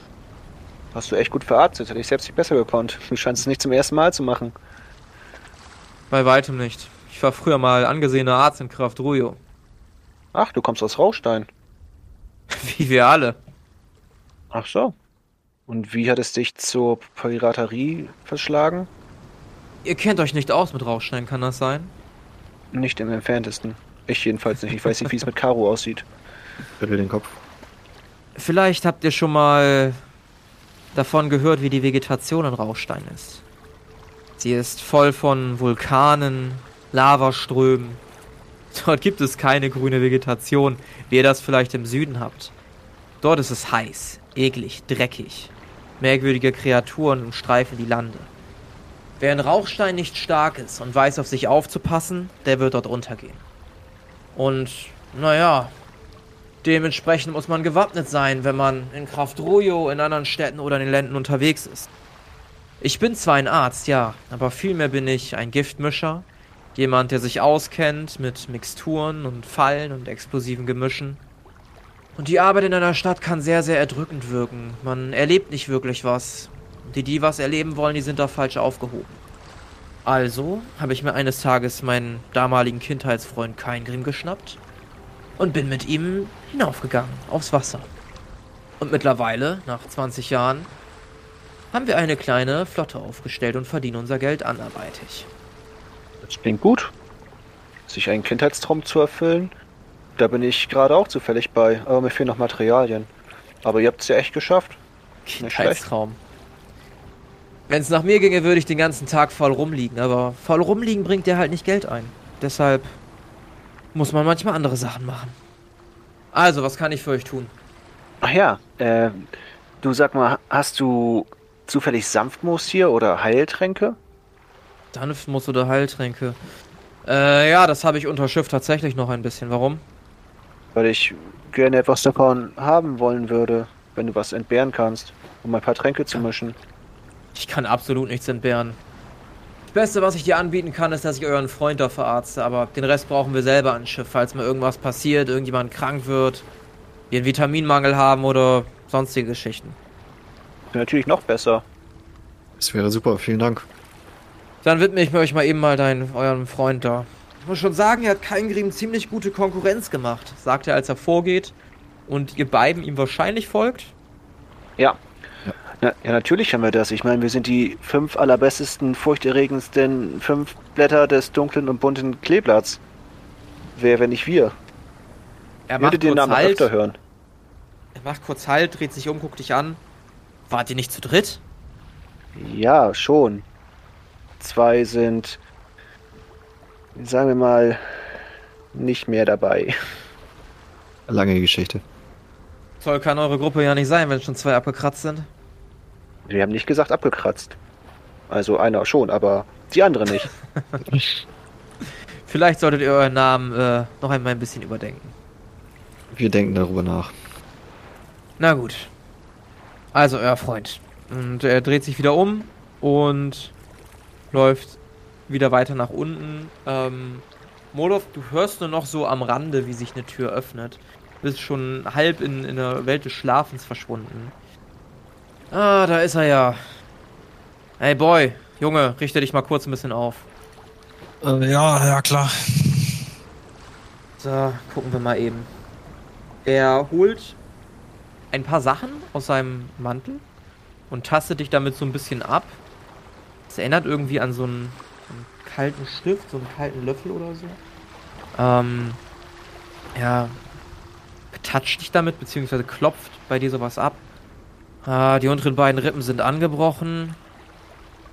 Hast du echt gut verarztet. Hätte ich selbst nicht besser gekonnt. Du scheinst es nicht zum ersten Mal zu machen. Bei weitem nicht. Ich war früher mal angesehener Arzt in Kraft Rujo. Ach, du kommst aus Rauchstein. Wie wir alle. Ach so. Und wie hat es dich zur Piraterie verschlagen? Ihr kennt euch nicht aus mit Rauchstein, kann das sein? Nicht im entferntesten. Ich jedenfalls nicht. Ich weiß nicht, wie es mit Karo aussieht. Schüttel den Kopf. Vielleicht habt ihr schon mal davon gehört, wie die Vegetation in Rauchstein ist. Sie ist voll von Vulkanen, Lavaströmen. Dort gibt es keine grüne Vegetation, wie ihr das vielleicht im Süden habt. Dort ist es heiß, eklig, dreckig. Merkwürdige Kreaturen umstreifen die Lande. Wer in Rauchstein nicht stark ist und weiß auf sich aufzupassen, der wird dort untergehen. Und, naja, dementsprechend muss man gewappnet sein, wenn man in Kraft Rojo in anderen Städten oder in den Ländern unterwegs ist. Ich bin zwar ein Arzt, ja, aber vielmehr bin ich ein Giftmischer, jemand, der sich auskennt mit Mixturen und Fallen und explosiven Gemischen. Und die Arbeit in einer Stadt kann sehr, sehr erdrückend wirken. Man erlebt nicht wirklich was. Die, die was erleben wollen, die sind da falsch aufgehoben. Also habe ich mir eines Tages meinen damaligen Kindheitsfreund Keingrim geschnappt und bin mit ihm hinaufgegangen aufs Wasser. Und mittlerweile, nach 20 Jahren, haben wir eine kleine Flotte aufgestellt und verdienen unser Geld anderweitig. Das klingt gut. Sich einen Kindheitstraum zu erfüllen, da bin ich gerade auch zufällig bei. Aber mir fehlen noch Materialien. Aber ihr habt es ja echt geschafft. Kindheitstraum. Wenn es nach mir ginge, würde ich den ganzen Tag voll rumliegen, aber voll rumliegen bringt dir halt nicht Geld ein. Deshalb muss man manchmal andere Sachen machen. Also, was kann ich für euch tun? Ach ja, äh, du sag mal, hast du zufällig Sanftmoos hier oder Heiltränke? Sanftmus oder Heiltränke? Äh, ja, das habe ich unter Schiff tatsächlich noch ein bisschen. Warum? Weil ich gerne etwas davon haben wollen würde, wenn du was entbehren kannst, um ein paar Tränke zu mischen. Ich kann absolut nichts entbehren. Das Beste, was ich dir anbieten kann, ist, dass ich euren Freund da verarzte, aber den Rest brauchen wir selber an Schiff, falls mal irgendwas passiert, irgendjemand krank wird, wir einen Vitaminmangel haben oder sonstige Geschichten. Natürlich noch besser. Das wäre super, vielen Dank. Dann widme ich mir euch mal eben mal deinen, euren Freund da. Ich muss schon sagen, er hat Keingrim ziemlich gute Konkurrenz gemacht, sagt er, als er vorgeht. Und ihr beiden ihm wahrscheinlich folgt. Ja. Na, ja, natürlich haben wir das. Ich meine, wir sind die fünf allerbestesten, furchterregendsten fünf Blätter des dunklen und bunten Kleeblatts. Wer, wenn nicht wir? Er würde macht den kurz Namen Halt. öfter hören. Er macht kurz Halt, dreht sich um, guckt dich an. Wart ihr nicht zu dritt? Ja, schon. Zwei sind, sagen wir mal, nicht mehr dabei. Lange Geschichte. Soll kann eure Gruppe ja nicht sein, wenn schon zwei abgekratzt sind. Wir haben nicht gesagt abgekratzt. Also einer schon, aber die andere nicht. Vielleicht solltet ihr euren Namen äh, noch einmal ein bisschen überdenken. Wir denken darüber nach. Na gut. Also euer Freund. Und er dreht sich wieder um und läuft wieder weiter nach unten. Ähm, Molov, du hörst nur noch so am Rande, wie sich eine Tür öffnet. Du bist schon halb in, in der Welt des Schlafens verschwunden. Ah, da ist er ja. Hey Boy, Junge, richte dich mal kurz ein bisschen auf. Äh, ja, ja, klar. So, gucken wir mal eben. Er holt ein paar Sachen aus seinem Mantel und tastet dich damit so ein bisschen ab. Es erinnert irgendwie an so einen, so einen kalten Stift, so einen kalten Löffel oder so. Ähm, er betatscht dich damit, beziehungsweise klopft bei dir sowas ab. Ah, die unteren beiden Rippen sind angebrochen.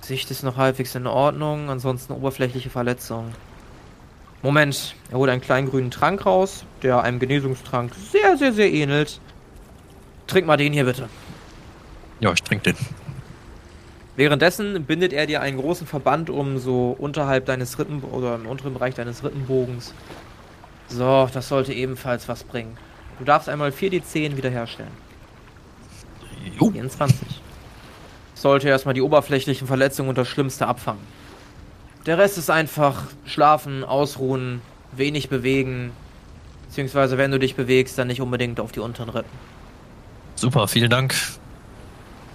Sicht ist noch halbwegs in Ordnung, ansonsten oberflächliche Verletzungen. Moment, er holt einen kleinen grünen Trank raus, der einem Genesungstrank sehr, sehr, sehr ähnelt. Trink mal den hier bitte. Ja, ich trinke den. Währenddessen bindet er dir einen großen Verband um, so unterhalb deines Rippen oder im unteren Bereich deines Rippenbogens. So, das sollte ebenfalls was bringen. Du darfst einmal 4d10 wiederherstellen. Jo. 24. Sollte erstmal die oberflächlichen Verletzungen und das Schlimmste abfangen. Der Rest ist einfach schlafen, ausruhen, wenig bewegen. Beziehungsweise, wenn du dich bewegst, dann nicht unbedingt auf die unteren Rippen. Super, vielen Dank.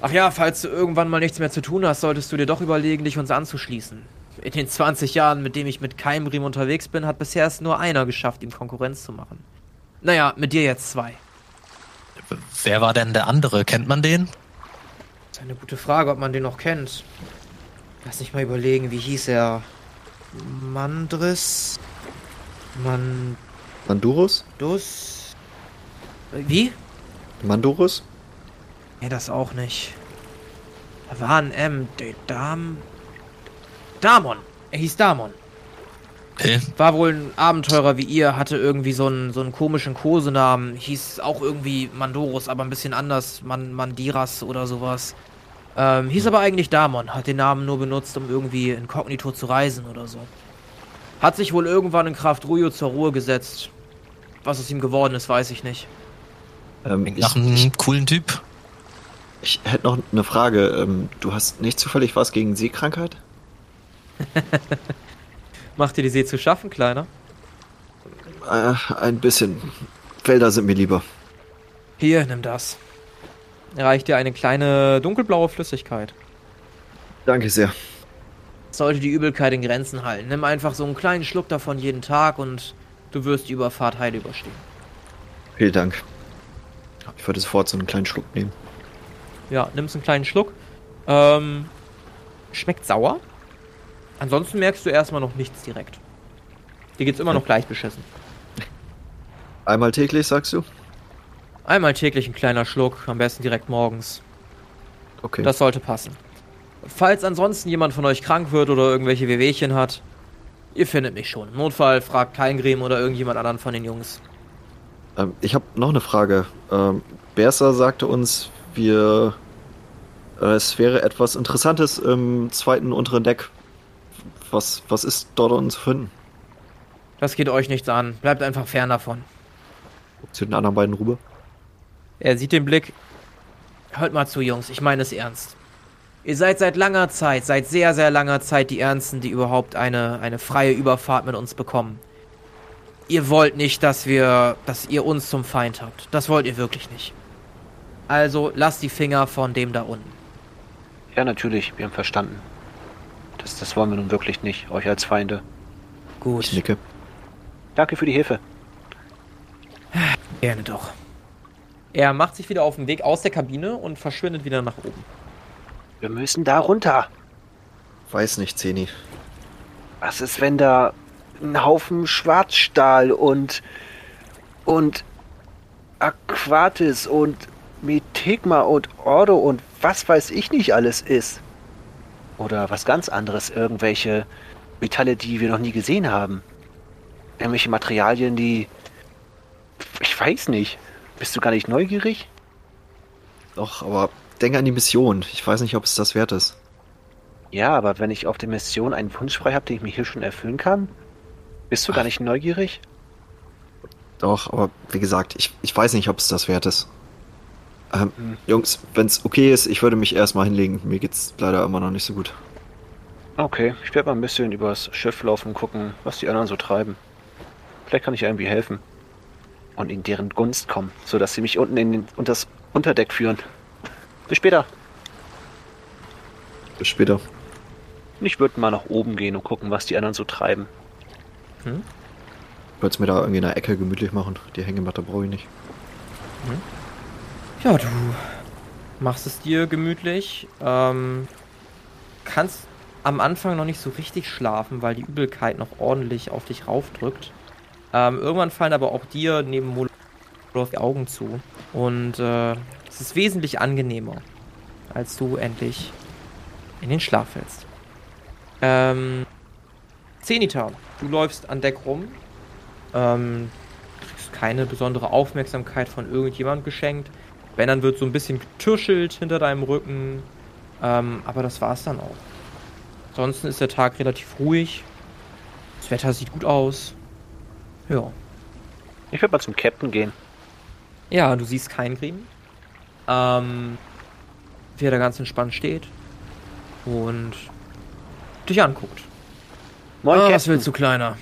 Ach ja, falls du irgendwann mal nichts mehr zu tun hast, solltest du dir doch überlegen, dich uns anzuschließen. In den 20 Jahren, mit dem ich mit Keimrim unterwegs bin, hat bisher es nur einer geschafft, ihm Konkurrenz zu machen. Naja, mit dir jetzt zwei. Wer war denn der andere? Kennt man den? Das ist eine gute Frage, ob man den noch kennt. Lass mich mal überlegen, wie hieß er? Mandris? Mandurus? Mandus? Wie? Mandurus? Nee, das auch nicht. Da war ein M. De Dam. Damon. Er hieß Damon. Okay. War wohl ein Abenteurer wie ihr, hatte irgendwie so einen, so einen komischen Kosenamen. Hieß auch irgendwie Mandorus, aber ein bisschen anders. Man, Mandiras oder sowas. Ähm, hieß aber eigentlich Damon. Hat den Namen nur benutzt, um irgendwie inkognito zu reisen oder so. Hat sich wohl irgendwann in Kraft Ruyo zur Ruhe gesetzt. Was aus ihm geworden ist, weiß ich nicht. Ähm, nach einem coolen Typ. Ich hätte noch eine Frage. Ähm, du hast nicht zufällig was gegen Seekrankheit? Macht dir die See zu schaffen, Kleiner? Äh, ein bisschen. Felder sind mir lieber. Hier, nimm das. Reicht dir eine kleine dunkelblaue Flüssigkeit. Danke sehr. Sollte die Übelkeit in Grenzen halten. Nimm einfach so einen kleinen Schluck davon jeden Tag und du wirst die Überfahrt heil überstehen. Vielen Dank. Ich würde sofort so einen kleinen Schluck nehmen. Ja, nimmst einen kleinen Schluck. Ähm, schmeckt sauer. Ansonsten merkst du erstmal noch nichts direkt. Dir geht's immer noch gleich beschissen. Einmal täglich, sagst du? Einmal täglich ein kleiner Schluck, am besten direkt morgens. Okay. Das sollte passen. Falls ansonsten jemand von euch krank wird oder irgendwelche Wehwehchen hat, ihr findet mich schon. Im Notfall fragt Kleingrim oder irgendjemand anderen von den Jungs. Ähm, ich habe noch eine Frage. Ähm, Berser sagte uns, wir äh, es wäre etwas Interessantes im zweiten unteren Deck. Was, was ist dort unten zu finden? Das geht euch nichts an. Bleibt einfach fern davon. Zu den anderen beiden rüber. Er sieht den Blick. Hört mal zu, Jungs. Ich meine es ernst. Ihr seid seit langer Zeit, seit sehr, sehr langer Zeit die Ernsten, die überhaupt eine, eine freie Überfahrt mit uns bekommen. Ihr wollt nicht, dass wir, dass ihr uns zum Feind habt. Das wollt ihr wirklich nicht. Also lasst die Finger von dem da unten. Ja, natürlich, wir haben verstanden. Das, das wollen wir nun wirklich nicht, euch als Feinde. Ich Gut, nicke. Danke für die Hilfe. gerne doch. Er macht sich wieder auf den Weg aus der Kabine und verschwindet wieder nach oben. Wir müssen da runter. Weiß nicht, Zeni. Was ist, wenn da ein Haufen Schwarzstahl und und Aquatis und Metegma und Ordo und was weiß ich nicht alles ist? Oder was ganz anderes, irgendwelche Metalle, die wir noch nie gesehen haben. Irgendwelche Materialien, die ich weiß nicht. Bist du gar nicht neugierig? Doch, aber denke an die Mission. Ich weiß nicht, ob es das wert ist. Ja, aber wenn ich auf der Mission einen Wunsch frei habe, den ich mir hier schon erfüllen kann, bist du gar nicht neugierig? Doch, aber wie gesagt, ich, ich weiß nicht, ob es das wert ist. Ähm, Hm. Jungs, wenn es okay ist, ich würde mich erstmal hinlegen. Mir geht's leider immer noch nicht so gut. Okay, ich werde mal ein bisschen übers Schiff laufen und gucken, was die anderen so treiben. Vielleicht kann ich irgendwie helfen. Und in deren Gunst kommen, sodass sie mich unten in den, unter das Unterdeck führen. Bis später. Bis später. Und ich würde mal nach oben gehen und gucken, was die anderen so treiben. Ich würde es mir da irgendwie in der Ecke gemütlich machen. Die Hängematte brauche ich nicht. Ja, du machst es dir gemütlich. Ähm, kannst am Anfang noch nicht so richtig schlafen, weil die Übelkeit noch ordentlich auf dich raufdrückt. Ähm, irgendwann fallen aber auch dir neben Molotov die Augen zu. Und äh, es ist wesentlich angenehmer, als du endlich in den Schlaf fällst. Ähm, Zenita, du läufst an Deck rum. Ähm, kriegst keine besondere Aufmerksamkeit von irgendjemandem geschenkt. Wenn, dann wird so ein bisschen getürschelt hinter deinem Rücken. Ähm, aber das war's dann auch. Ansonsten ist der Tag relativ ruhig. Das Wetter sieht gut aus. Ja. Ich würde mal zum Captain gehen. Ja, du siehst keinen Green. Ähm, wie er da ganz entspannt steht. Und dich anguckt. Moin, Ah, was Captain. willst du, Kleiner?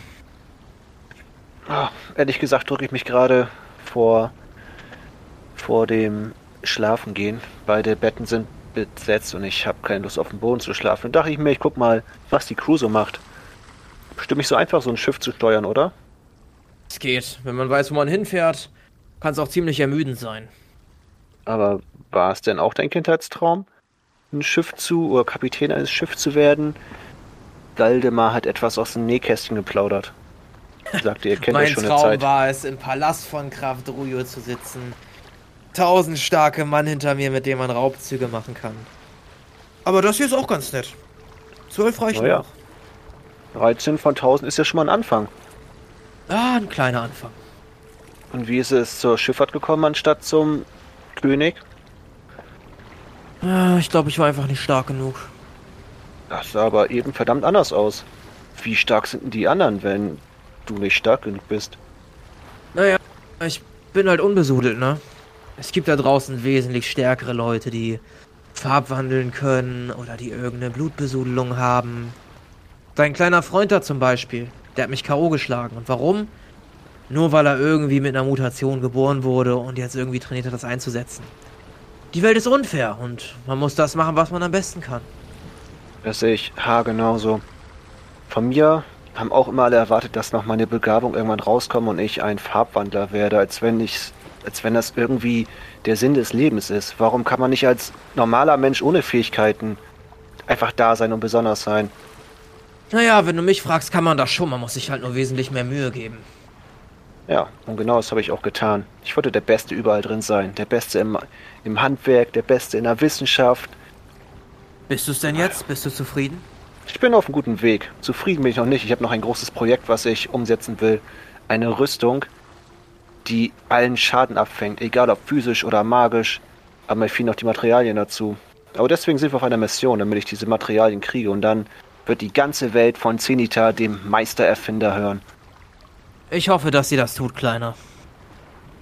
Ah, ehrlich gesagt drücke ich mich gerade vor, vor dem Schlafengehen. Beide Betten sind besetzt und ich habe keine Lust auf dem Boden zu schlafen. Dann dachte ich mir, ich guck mal, was die Crew so macht. Bestimmt nicht so einfach, so ein Schiff zu steuern, oder? Es geht. Wenn man weiß, wo man hinfährt, kann es auch ziemlich ermüdend sein. Aber war es denn auch dein Kindheitstraum, ein Schiff zu oder Kapitän eines Schiffs zu werden? Galdemar hat etwas aus dem Nähkästchen geplaudert. Sagte, ihr kennt euch mein schon eine Traum Zeit. war es, im Palast von Graf Drujo zu sitzen. Tausend starke Mann hinter mir, mit dem man Raubzüge machen kann. Aber das hier ist auch ganz nett. Zwölf reichen Oh ja. auch. 13 von 1000 ist ja schon mal ein Anfang. Ah, ein kleiner Anfang. Und wie ist es zur Schifffahrt gekommen anstatt zum König? Ah, Ich glaube, ich war einfach nicht stark genug. Das sah aber eben verdammt anders aus. Wie stark sind denn die anderen, wenn du nicht stark genug bist? Naja, ich bin halt unbesudelt, ne? Es gibt da draußen wesentlich stärkere Leute, die farbwandeln können oder die irgendeine Blutbesudelung haben. Dein kleiner Freund da zum Beispiel, der hat mich K.O. geschlagen. Und warum? Nur weil er irgendwie mit einer Mutation geboren wurde und jetzt irgendwie trainiert hat, das einzusetzen. Die Welt ist unfair und man muss das machen, was man am besten kann. Das sehe ich haargenauso. Von mir haben auch immer alle erwartet, dass noch meine Begabung irgendwann rauskommt und ich ein Farbwandler werde, als wenn ich, als wenn das irgendwie der Sinn des Lebens ist. Warum kann man nicht als normaler Mensch ohne Fähigkeiten einfach da sein und besonders sein? Naja, wenn du mich fragst, kann man das schon. Man muss sich halt nur wesentlich mehr Mühe geben. Ja, und genau das habe ich auch getan. Ich wollte der Beste überall drin sein. Der Beste im, im Handwerk, der Beste in der Wissenschaft. Bist du es denn jetzt? Bist du zufrieden? Ich bin auf einem guten Weg. Zufrieden bin ich noch nicht. Ich habe noch ein großes Projekt, was ich umsetzen will. Eine Rüstung, die allen Schaden abfängt, egal ob physisch oder magisch. Aber mir fehlen noch die Materialien dazu. Aber deswegen sind wir auf einer Mission, damit ich diese Materialien kriege. Und dann wird die ganze Welt von Zenita, dem Meistererfinder, hören. Ich hoffe, dass sie das tut, Kleiner.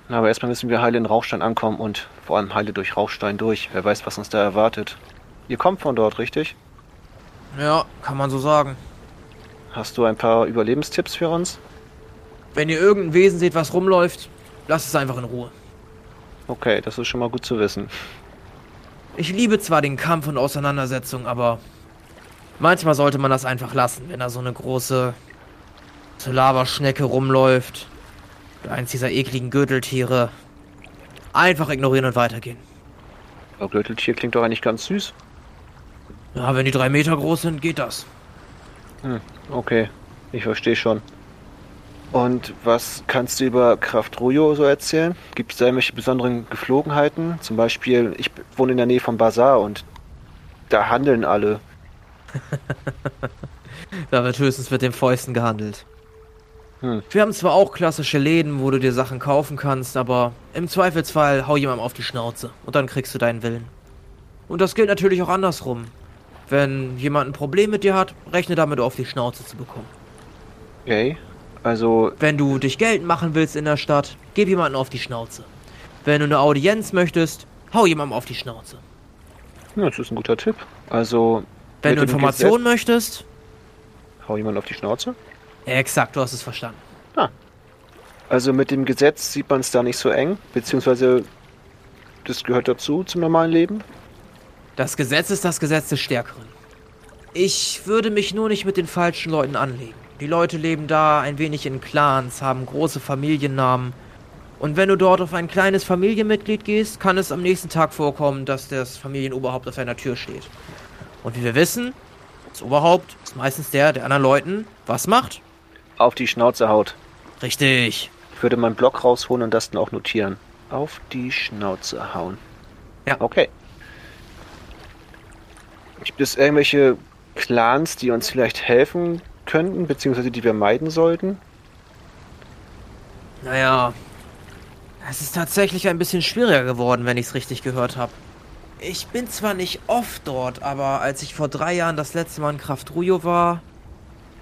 Aber erstmal müssen wir heile in Rauchstein ankommen und vor allem heile durch Rauchstein durch. Wer weiß, was uns da erwartet. Ihr kommt von dort, richtig? Ja, kann man so sagen. Hast du ein paar Überlebenstipps für uns? Wenn ihr irgendein Wesen seht, was rumläuft, lasst es einfach in Ruhe. Okay, das ist schon mal gut zu wissen. Ich liebe zwar den Kampf und Auseinandersetzung, aber manchmal sollte man das einfach lassen, wenn da so eine große Lavaschnecke rumläuft. Oder eins dieser ekligen Gürteltiere. Einfach ignorieren und weitergehen. Aber Gürteltier klingt doch eigentlich ganz süß. Ja, wenn die drei Meter groß sind, geht das. Hm, okay, ich verstehe schon. Und was kannst du über Kraft Rujo so erzählen? Gibt es da irgendwelche besonderen Geflogenheiten? Zum Beispiel, ich wohne in der Nähe vom Bazar und da handeln alle. Da wird höchstens mit den Fäusten gehandelt. Hm. Wir haben zwar auch klassische Läden, wo du dir Sachen kaufen kannst, aber im Zweifelsfall hau jemandem auf die Schnauze und dann kriegst du deinen Willen. Und das gilt natürlich auch andersrum. Wenn jemand ein Problem mit dir hat, rechne damit auf die Schnauze zu bekommen. Okay, also, Wenn du dich geltend machen willst in der Stadt, gib jemanden auf die Schnauze. Wenn du eine Audienz möchtest, hau jemandem auf die Schnauze. ja, das ist ein guter Tipp. Also, Wenn du Informationen möchtest, hau jemand auf die Schnauze? exakt, du hast es verstanden. Also mit dem Gesetz sieht man es da nicht so eng, beziehungsweise das gehört dazu zum normalen Leben. Das Gesetz ist das Gesetz des Stärkeren. Ich würde mich nur nicht mit den falschen Leuten anlegen. Die Leute leben da ein wenig in Clans, haben große Familiennamen. Und wenn du dort auf ein kleines Familienmitglied gehst, kann es am nächsten Tag vorkommen, dass das Familienoberhaupt auf deiner Tür steht. Und wie wir wissen, das Oberhaupt ist meistens der, der anderen Leuten was macht. Auf die Schnauze haut. Richtig. Ich würde meinen Block rausholen und das dann auch notieren. Auf die Schnauze hauen. Ja. Okay. Gibt es irgendwelche Clans, die uns vielleicht helfen könnten, beziehungsweise die wir meiden sollten? Naja, es ist tatsächlich ein bisschen schwieriger geworden, wenn ich es richtig gehört habe. Ich bin zwar nicht oft dort, aber als ich vor drei Jahren das letzte Mal in Kraftrujo war,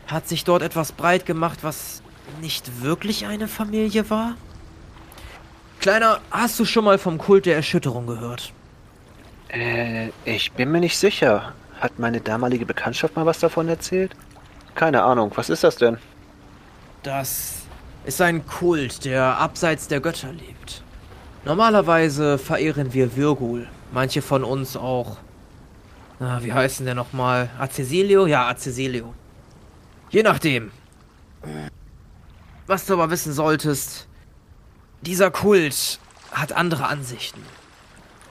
hat sich dort etwas breit gemacht, was nicht wirklich eine Familie war. Kleiner, hast du schon mal vom Kult der Erschütterung gehört? Äh, ich bin mir nicht sicher. Hat meine damalige Bekanntschaft mal was davon erzählt? Keine Ahnung. Was ist das denn? Das ist ein Kult, der abseits der Götter lebt. Normalerweise verehren wir Virgul. Manche von uns auch. Na, wie heißen der nochmal? Acesilio? Ja, Acesilio. Je nachdem. Was du aber wissen solltest, dieser Kult hat andere Ansichten.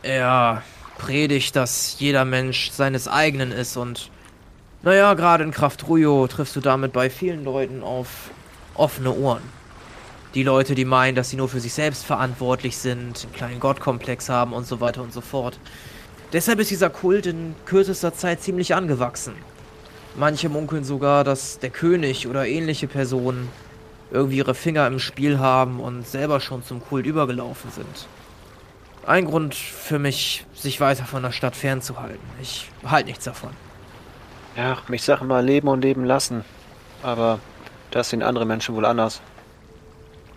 Er predigt, dass jeder Mensch seines eigenen ist und naja, gerade in Kraft Ruyo triffst du damit bei vielen Leuten auf offene Ohren. Die Leute, die meinen, dass sie nur für sich selbst verantwortlich sind, einen kleinen Gottkomplex haben und so weiter und so fort. Deshalb ist dieser Kult in kürzester Zeit ziemlich angewachsen. Manche munkeln sogar, dass der König oder ähnliche Personen irgendwie ihre Finger im Spiel haben und selber schon zum Kult übergelaufen sind. Ein Grund für mich, sich weiter von der Stadt fernzuhalten. Ich halte nichts davon. Ja, mich sage mal leben und leben lassen. Aber das sehen andere Menschen wohl anders.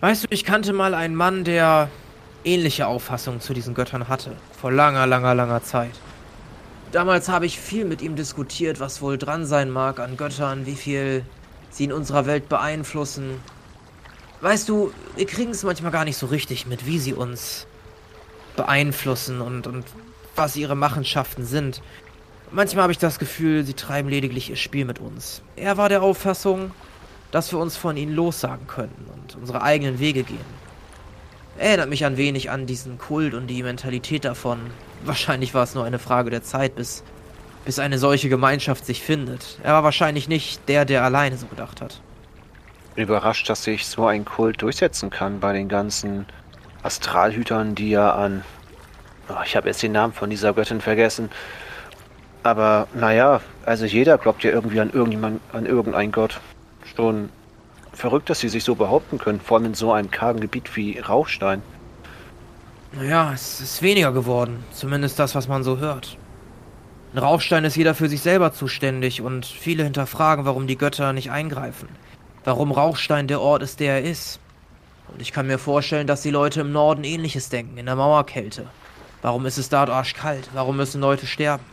Weißt du, ich kannte mal einen Mann, der ähnliche Auffassungen zu diesen Göttern hatte. Vor langer, langer, langer Zeit. Damals habe ich viel mit ihm diskutiert, was wohl dran sein mag an Göttern, wie viel sie in unserer Welt beeinflussen. Weißt du, wir kriegen es manchmal gar nicht so richtig mit, wie sie uns beeinflussen und, und was ihre Machenschaften sind. Manchmal habe ich das Gefühl, sie treiben lediglich ihr Spiel mit uns. Er war der Auffassung, dass wir uns von ihnen lossagen könnten und unsere eigenen Wege gehen. Erinnert mich ein wenig an diesen Kult und die Mentalität davon. Wahrscheinlich war es nur eine Frage der Zeit, bis, bis eine solche Gemeinschaft sich findet. Er war wahrscheinlich nicht der, der alleine so gedacht hat. Überrascht, dass sich so ein Kult durchsetzen kann bei den ganzen Astralhütern, die ja an. Oh, ich habe jetzt den Namen von dieser Göttin vergessen. Aber naja, also jeder glaubt ja irgendwie an irgendjemand, an irgendeinen Gott. Schon verrückt, dass sie sich so behaupten können, vor allem in so einem kargen Gebiet wie Rauchstein. Naja, es ist weniger geworden. Zumindest das, was man so hört. In Rauchstein ist jeder für sich selber zuständig und viele hinterfragen, warum die Götter nicht eingreifen. Warum Rauchstein der Ort ist, der er ist. Und ich kann mir vorstellen, dass die Leute im Norden ähnliches denken, in der Mauerkälte. Warum ist es dort arschkalt? Warum müssen Leute sterben?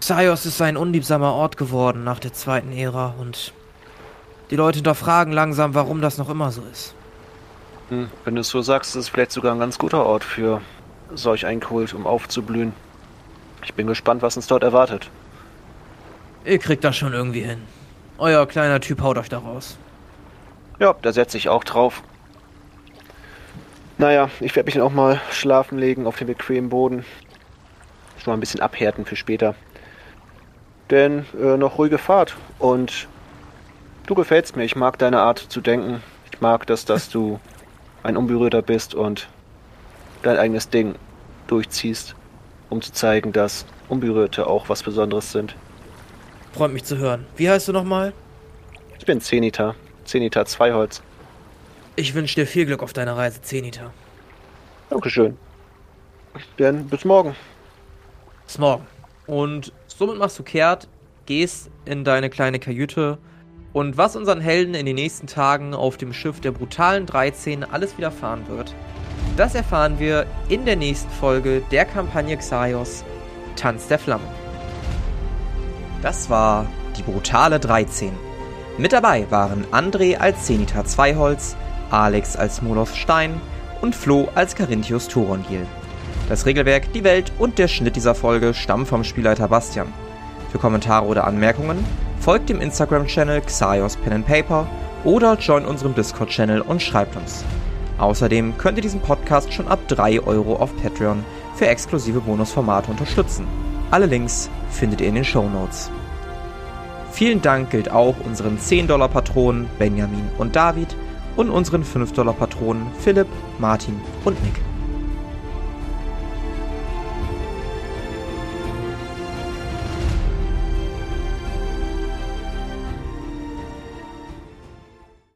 Xaios ist ein unliebsamer Ort geworden nach der zweiten Ära und die Leute hinterfragen langsam, warum das noch immer so ist. Hm, wenn du es so sagst, ist es vielleicht sogar ein ganz guter Ort für solch einen Kult, um aufzublühen. Ich bin gespannt, was uns dort erwartet. Ihr kriegt das schon irgendwie hin. Euer kleiner Typ haut euch da raus. Ja, da setze ich auch drauf. Naja, ich werde mich dann auch mal schlafen legen auf dem bequemen Boden. Schon mal ein bisschen abhärten für später. Denn äh, noch ruhige Fahrt und Du gefällst mir. Ich mag deine Art zu denken. Ich mag das, dass du ein Unberührter bist und dein eigenes Ding durchziehst, um zu zeigen, dass Unberührte auch was Besonderes sind. Freut mich zu hören. Wie heißt du nochmal? Ich bin Zenita. Zenita Zweiholz. Ich wünsche dir viel Glück auf deiner Reise, Zenita. Dankeschön. Dann bis morgen. Bis morgen. Und somit machst du kehrt, gehst in deine kleine Kajüte und was unseren Helden in den nächsten Tagen auf dem Schiff der brutalen 13 alles widerfahren wird, das erfahren wir in der nächsten Folge der Kampagne Xaios Tanz der Flammen. Das war die brutale 13. Mit dabei waren André als Zenita Zweiholz, Alex als Moloth Stein und Flo als Carinthius Turongil. Das Regelwerk, die Welt und der Schnitt dieser Folge stammen vom Spielleiter Bastian. Für Kommentare oder Anmerkungen folgt dem Instagram-Channel Xaios Pen and Paper oder join unserem Discord-Channel und schreibt uns. Außerdem könnt ihr diesen Podcast schon ab 3 Euro auf Patreon für exklusive Bonusformate unterstützen. Alle Links findet ihr in den Show Notes. Vielen Dank gilt auch unseren 10-Dollar-Patronen Benjamin und David und unseren 5-Dollar-Patronen Philipp, Martin und Nick.